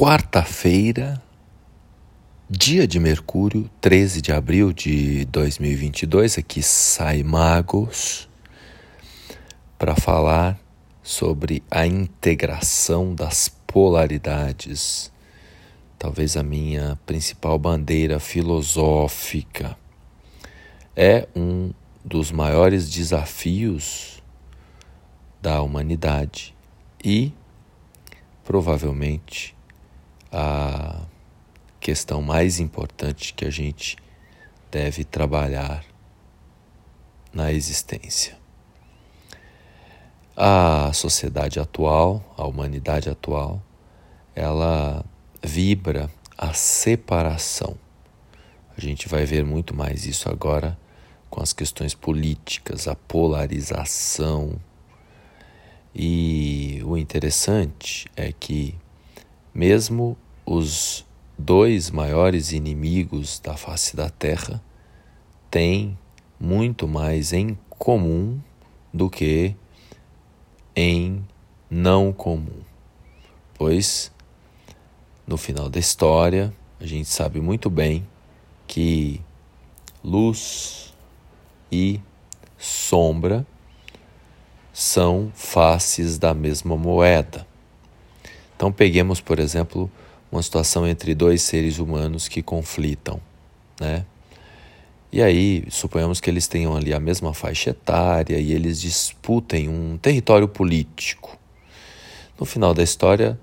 quarta-feira, dia de Mercúrio, 13 de abril de 2022. Aqui sai Magos para falar sobre a integração das polaridades. Talvez a minha principal bandeira filosófica é um dos maiores desafios da humanidade e provavelmente a questão mais importante que a gente deve trabalhar na existência. A sociedade atual, a humanidade atual, ela vibra a separação. A gente vai ver muito mais isso agora com as questões políticas, a polarização. E o interessante é que mesmo os dois maiores inimigos da face da Terra têm muito mais em comum do que em não comum. Pois, no final da história, a gente sabe muito bem que luz e sombra são faces da mesma moeda. Então, peguemos, por exemplo, uma situação entre dois seres humanos que conflitam, né? E aí, suponhamos que eles tenham ali a mesma faixa etária e eles disputem um território político. No final da história,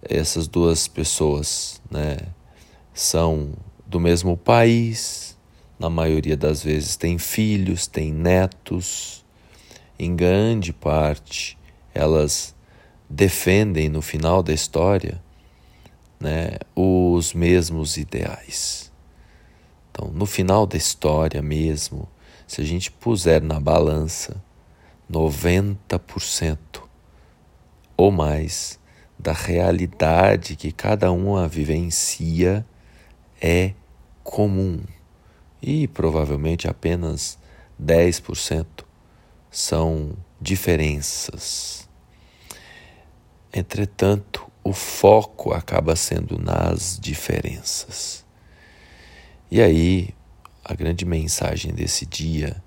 essas duas pessoas, né, são do mesmo país, na maioria das vezes têm filhos, têm netos. Em grande parte, elas defendem no final da história né, os mesmos ideais. Então, no final da história mesmo, se a gente puser na balança 90% ou mais da realidade que cada um vivencia é comum e provavelmente apenas 10% são diferenças. Entretanto, o foco acaba sendo nas diferenças. E aí, a grande mensagem desse dia,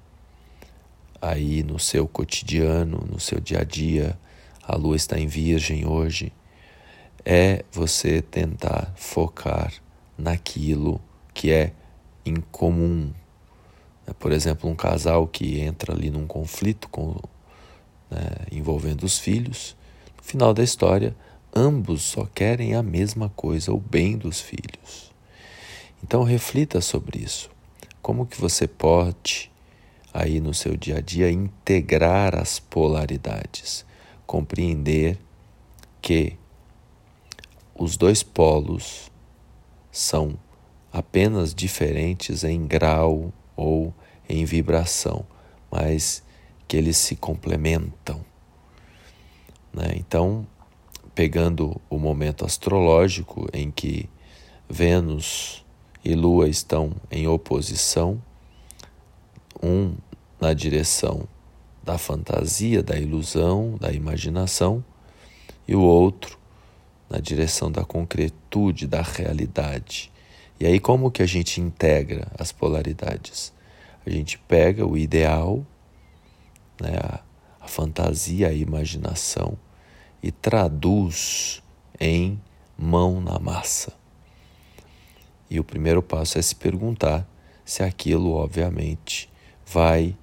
aí no seu cotidiano, no seu dia a dia, a lua está em Virgem hoje, é você tentar focar naquilo que é incomum. Por exemplo, um casal que entra ali num conflito com, né, envolvendo os filhos Final da história, ambos só querem a mesma coisa, o bem dos filhos. Então reflita sobre isso. Como que você pode aí no seu dia a dia integrar as polaridades, compreender que os dois polos são apenas diferentes em grau ou em vibração, mas que eles se complementam. Né? Então, pegando o momento astrológico em que Vênus e Lua estão em oposição, um na direção da fantasia, da ilusão, da imaginação, e o outro na direção da concretude, da realidade. E aí como que a gente integra as polaridades? A gente pega o ideal, né, a, a fantasia, a imaginação, e traduz em mão na massa. E o primeiro passo é se perguntar se aquilo, obviamente, vai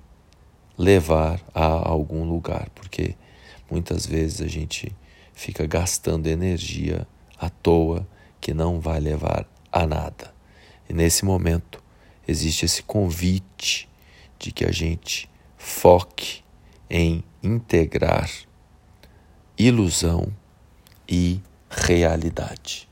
levar a algum lugar, porque muitas vezes a gente fica gastando energia à toa que não vai levar a nada. E nesse momento existe esse convite de que a gente foque em integrar ilusão e realidade.